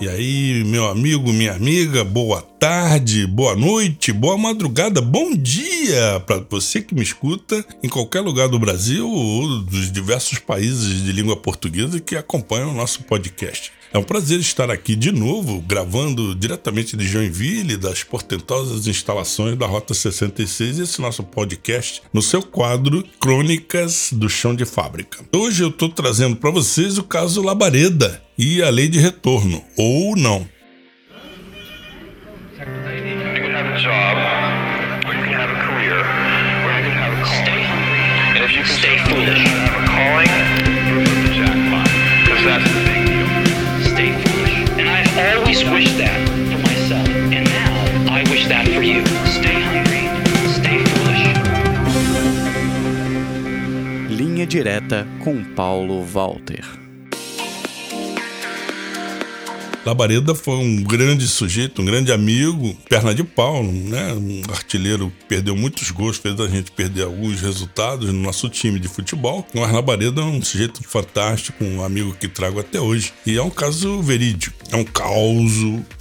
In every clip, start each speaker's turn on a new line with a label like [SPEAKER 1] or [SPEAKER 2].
[SPEAKER 1] E aí, meu amigo, minha amiga, boa tarde, boa noite, boa madrugada, bom dia para você que me escuta em qualquer lugar do Brasil ou dos diversos países de língua portuguesa que acompanham o nosso podcast. É um prazer estar aqui de novo, gravando diretamente de Joinville, das portentosas instalações da Rota 66, esse nosso podcast, no seu quadro Crônicas do Chão de Fábrica. Hoje eu estou trazendo para vocês o caso Labareda e a lei de retorno, ou não. Linha direta com Paulo Walter. Labareda foi um grande sujeito, um grande amigo, perna de pau, né? Um artilheiro que perdeu muitos gols, fez a gente perder alguns resultados no nosso time de futebol. Mas Labareda é um sujeito fantástico, um amigo que trago até hoje. E é um caso verídico, é um caos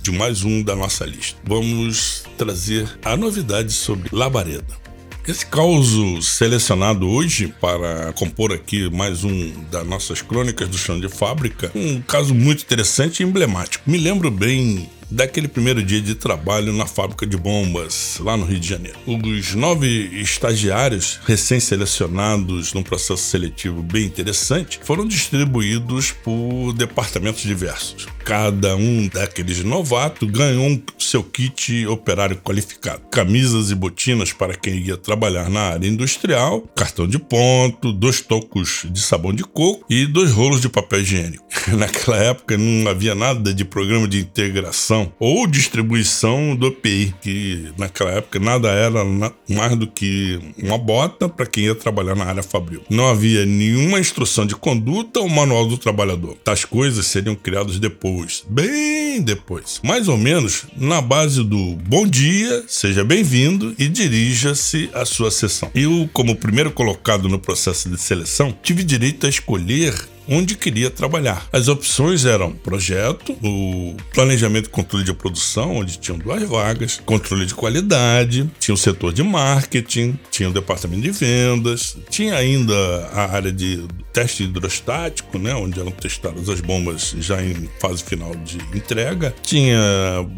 [SPEAKER 1] de mais um da nossa lista. Vamos trazer a novidade sobre Labareda. Esse caos selecionado hoje para compor aqui mais um das nossas crônicas do chão de fábrica, um caso muito interessante e emblemático. Me lembro bem daquele primeiro dia de trabalho na fábrica de bombas, lá no Rio de Janeiro. Os nove estagiários recém-selecionados num processo seletivo bem interessante foram distribuídos por departamentos diversos. Cada um daqueles novatos ganhou um seu kit operário qualificado. Camisas e botinas para quem ia trabalhar na área industrial, cartão de ponto, dois tocos de sabão de coco e dois rolos de papel higiênico. Naquela época não havia nada de programa de integração ou distribuição do API, que naquela época nada era mais do que uma bota para quem ia trabalhar na área fabril. Não havia nenhuma instrução de conduta ou manual do trabalhador. Tais coisas seriam criadas depois, bem depois. Mais ou menos na base do bom dia, seja bem-vindo e dirija-se à sua sessão. Eu, como primeiro colocado no processo de seleção, tive direito a escolher onde queria trabalhar. As opções eram projeto, o planejamento e controle de produção, onde tinham duas vagas, controle de qualidade, tinha o setor de marketing, tinha o departamento de vendas, tinha ainda a área de teste hidrostático, né, onde eram testadas as bombas já em fase final de entrega, tinha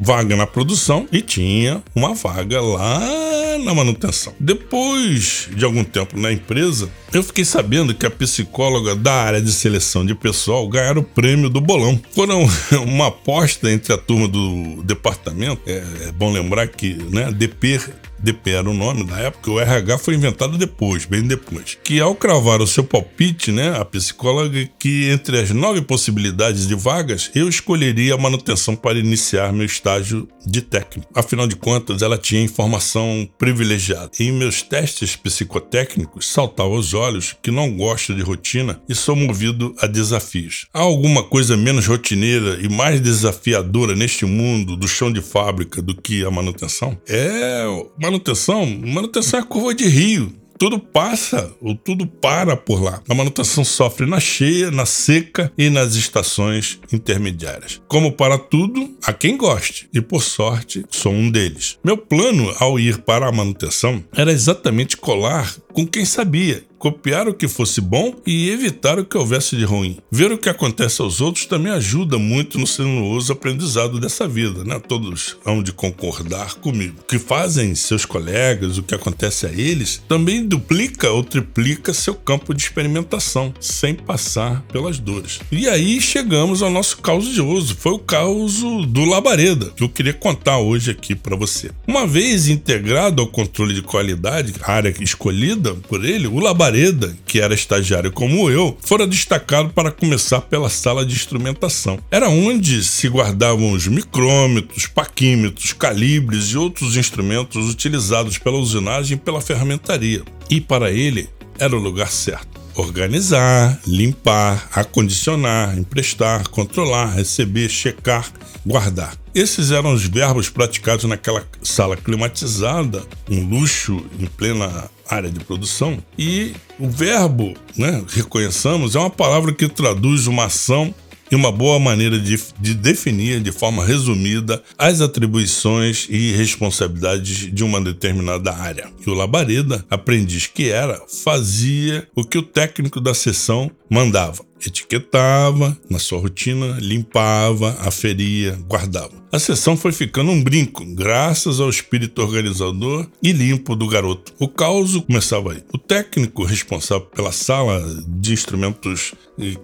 [SPEAKER 1] vaga na produção e tinha uma vaga lá na manutenção. Depois de algum tempo na empresa, eu fiquei sabendo que a psicóloga da área de seleção de pessoal ganharam o prêmio do bolão. Foram uma aposta entre a turma do departamento. É, é bom lembrar que né, DP DP era o nome na época, o RH foi inventado depois, bem depois. Que ao cravar o seu palpite, né, a psicóloga, que entre as nove possibilidades de vagas, eu escolheria a manutenção para iniciar meu estágio de técnico. Afinal de contas, ela tinha informação privilegiada. Em meus testes psicotécnicos, saltava aos olhos que não gosto de rotina e sou movido a desafios. Há alguma coisa menos rotineira e mais desafiadora neste mundo do chão de fábrica do que a manutenção? É manutenção, manutenção é a curva de rio tudo passa ou tudo para por lá. A manutenção sofre na cheia, na seca e nas estações intermediárias. Como para tudo, há quem goste, e por sorte, sou um deles. Meu plano ao ir para a manutenção era exatamente colar com quem sabia copiar o que fosse bom e evitar o que houvesse de ruim. Ver o que acontece aos outros também ajuda muito no sinuoso aprendizado dessa vida, né? Todos hão de concordar comigo. O que fazem seus colegas, o que acontece a eles, também duplica ou triplica seu campo de experimentação, sem passar pelas dores. E aí chegamos ao nosso caos de uso. Foi o caos do Labareda, que eu queria contar hoje aqui para você. Uma vez integrado ao controle de qualidade, área escolhida por ele, o Labareda Labareda, que era estagiário como eu, fora destacado para começar pela sala de instrumentação. Era onde se guardavam os micrômetros, paquímetros, calibres e outros instrumentos utilizados pela usinagem e pela ferramentaria. E para ele era o lugar certo organizar, limpar, acondicionar, emprestar, controlar, receber, checar, guardar. Esses eram os verbos praticados naquela sala climatizada, um luxo em plena área de produção. E o verbo, né, reconheçamos, é uma palavra que traduz uma ação e uma boa maneira de, de definir de forma resumida as atribuições e responsabilidades de uma determinada área. E o Labareda, aprendiz que era, fazia o que o técnico da sessão mandava etiquetava na sua rotina, limpava, aferia, guardava. A sessão foi ficando um brinco, graças ao espírito organizador e limpo do garoto. O caos começava aí. O técnico responsável pela sala de instrumentos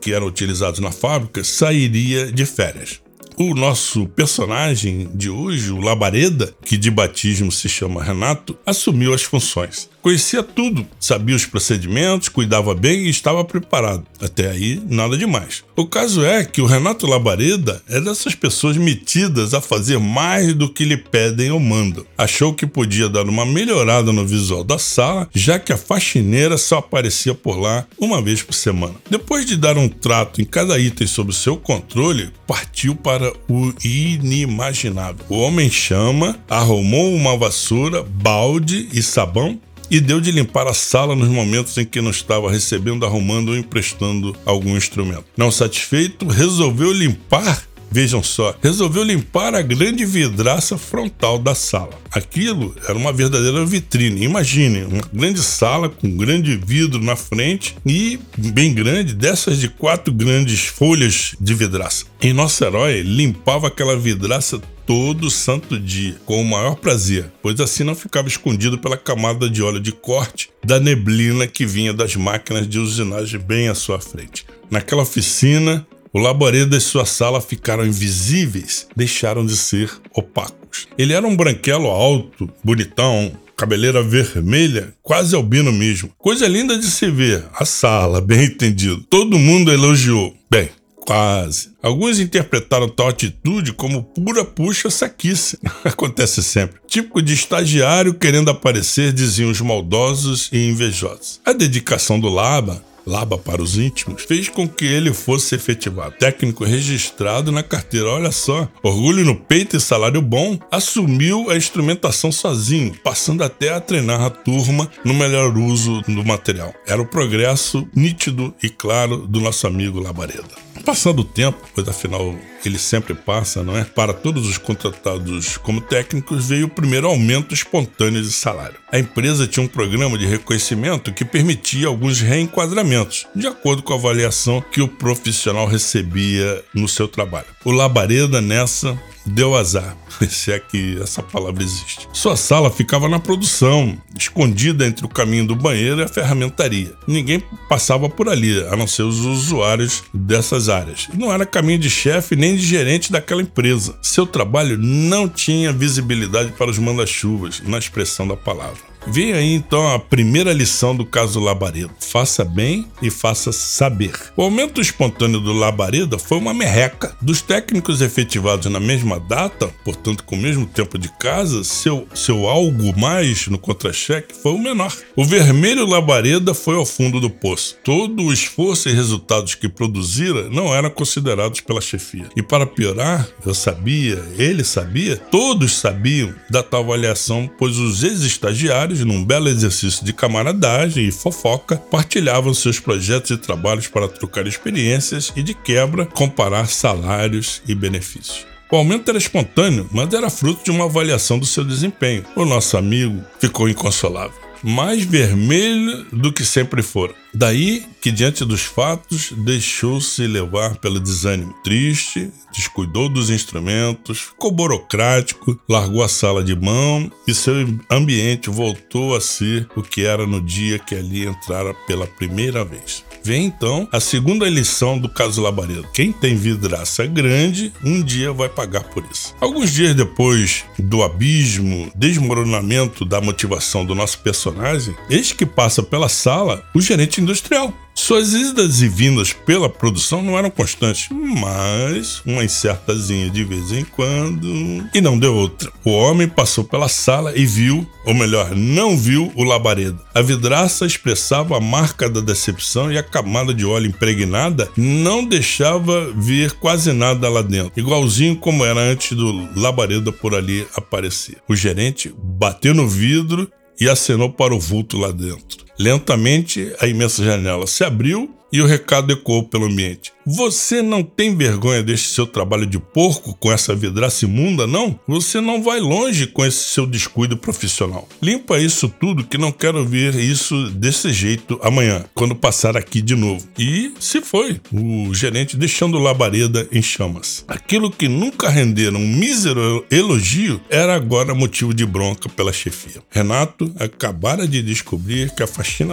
[SPEAKER 1] que eram utilizados na fábrica sairia de férias. O nosso personagem de hoje, o Labareda, que de batismo se chama Renato, assumiu as funções. Conhecia tudo, sabia os procedimentos, cuidava bem e estava preparado. Até aí, nada demais. O caso é que o Renato Labareda é dessas pessoas metidas a fazer mais do que lhe pedem ou mandam. Achou que podia dar uma melhorada no visual da sala, já que a faxineira só aparecia por lá uma vez por semana. Depois de dar um trato em cada item sob seu controle, partiu para o inimaginável. O homem chama, arrumou uma vassoura, balde e sabão e deu de limpar a sala nos momentos em que não estava recebendo, arrumando ou emprestando algum instrumento. Não satisfeito, resolveu limpar Vejam só, resolveu limpar a grande vidraça frontal da sala. Aquilo era uma verdadeira vitrine. Imagine, uma grande sala com um grande vidro na frente e bem grande, dessas de quatro grandes folhas de vidraça. E nosso herói limpava aquela vidraça todo santo dia, com o maior prazer, pois assim não ficava escondido pela camada de óleo de corte da neblina que vinha das máquinas de usinagem bem à sua frente. Naquela oficina, o labareda e sua sala ficaram invisíveis, deixaram de ser opacos. Ele era um branquelo alto, bonitão, cabeleira vermelha, quase albino mesmo. Coisa linda de se ver. A sala, bem entendido. Todo mundo elogiou. Bem, quase. Alguns interpretaram tal atitude como pura puxa-saquice. Acontece sempre. Típico de estagiário querendo aparecer, diziam os maldosos e invejosos. A dedicação do Laba Laba para os íntimos, fez com que ele fosse efetivado. Técnico registrado na carteira, olha só, orgulho no peito e salário bom, assumiu a instrumentação sozinho, passando até a treinar a turma no melhor uso do material. Era o progresso nítido e claro do nosso amigo Labareda. Passando o tempo, pois afinal ele sempre passa, não é? Para todos os contratados como técnicos, veio o primeiro aumento espontâneo de salário. A empresa tinha um programa de reconhecimento que permitia alguns reenquadramentos, de acordo com a avaliação que o profissional recebia no seu trabalho. O Labareda nessa deu azar, se é que essa palavra existe. Sua sala ficava na produção, escondida entre o caminho do banheiro e a ferramentaria. Ninguém passava por ali, a não ser os usuários dessas áreas. Não era caminho de chefe nem de gerente daquela empresa. Seu trabalho não tinha visibilidade para os manda-chuvas, na expressão da palavra. Vem aí então a primeira lição do caso Labareda. Faça bem e faça saber. O aumento espontâneo do Labareda foi uma merreca. Dos técnicos efetivados na mesma data, portanto com o mesmo tempo de casa, seu, seu algo mais no contra-cheque foi o menor. O vermelho Labareda foi ao fundo do poço. Todo o esforço e resultados que produzira não eram considerados pela chefia. E para piorar, eu sabia, ele sabia, todos sabiam da tal avaliação, pois os ex-estagiários num belo exercício de camaradagem e fofoca, partilhavam seus projetos e trabalhos para trocar experiências e, de quebra, comparar salários e benefícios. O aumento era espontâneo, mas era fruto de uma avaliação do seu desempenho. O nosso amigo ficou inconsolável mais vermelho do que sempre fora. Daí que, diante dos fatos, deixou-se levar pelo desânimo. Triste, descuidou dos instrumentos, ficou burocrático, largou a sala de mão e seu ambiente voltou a ser o que era no dia que ali entrara pela primeira vez. Vem então a segunda lição do caso Labareda. Quem tem vidraça grande, um dia vai pagar por isso. Alguns dias depois do abismo, desmoronamento da motivação do nosso personagem, eis que passa pela sala o gerente industrial. Suas idas e vindas pela produção não eram constantes, mas uma incertazinha de vez em quando. E não deu outra. O homem passou pela sala e viu, ou melhor, não viu o labareda. A vidraça expressava a marca da decepção e a camada de óleo impregnada não deixava ver quase nada lá dentro, igualzinho como era antes do labareda por ali aparecer. O gerente bateu no vidro e acenou para o vulto lá dentro. Lentamente, a imensa janela se abriu e o recado ecoou pelo ambiente. Você não tem vergonha deste seu trabalho de porco com essa vidraça imunda, não? Você não vai longe com esse seu descuido profissional. Limpa isso tudo que não quero ver isso desse jeito amanhã, quando passar aqui de novo. E se foi, o gerente deixando labareda em chamas. Aquilo que nunca rendera um mísero elogio era agora motivo de bronca pela chefia. Renato acabara de descobrir que a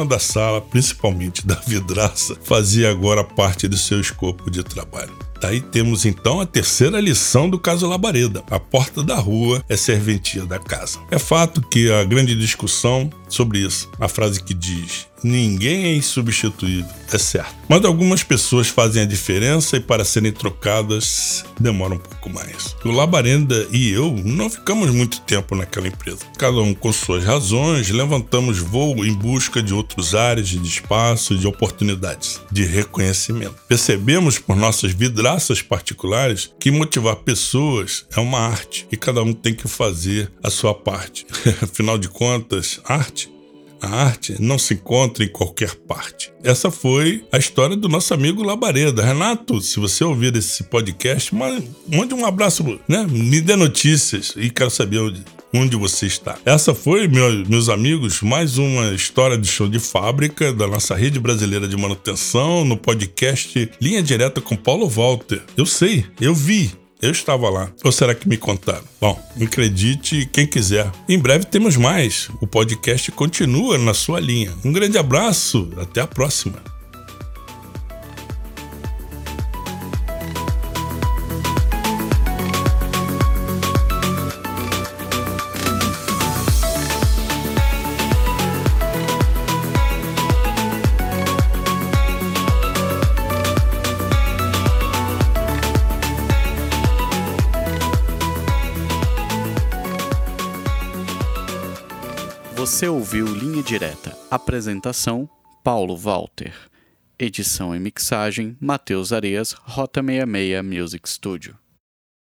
[SPEAKER 1] da sala, principalmente da vidraça, fazia agora parte do seu escopo de trabalho. Daí temos então a terceira lição do caso Labareda. A porta da rua é serventia da casa. É fato que a grande discussão sobre isso, a frase que diz ninguém é insubstituível, é certo. Mas algumas pessoas fazem a diferença e para serem trocadas demora um pouco mais. O Labareda e eu não ficamos muito tempo naquela empresa. Cada um com suas razões, levantamos voo em busca de outros áreas de espaço de oportunidades, de reconhecimento. Percebemos por nossas vidraças particulares que motivar pessoas é uma arte e cada um tem que fazer a sua parte. Afinal de contas, arte a arte não se encontra em qualquer parte. Essa foi a história do nosso amigo Labareda. Renato, se você ouvir esse podcast, mande um abraço, né? Me dê notícias e quero saber onde, onde você está. Essa foi, meu, meus amigos, mais uma história de show de fábrica da nossa rede brasileira de manutenção no podcast Linha Direta com Paulo Walter. Eu sei, eu vi, eu estava lá. Ou será que me contaram? Bom, acredite quem quiser. Em breve temos mais. O podcast continua na sua linha. Um grande abraço. Até a próxima.
[SPEAKER 2] Você ouviu Linha Direta. Apresentação: Paulo Walter. Edição e mixagem: Matheus Areias, Rota 66 Music Studio.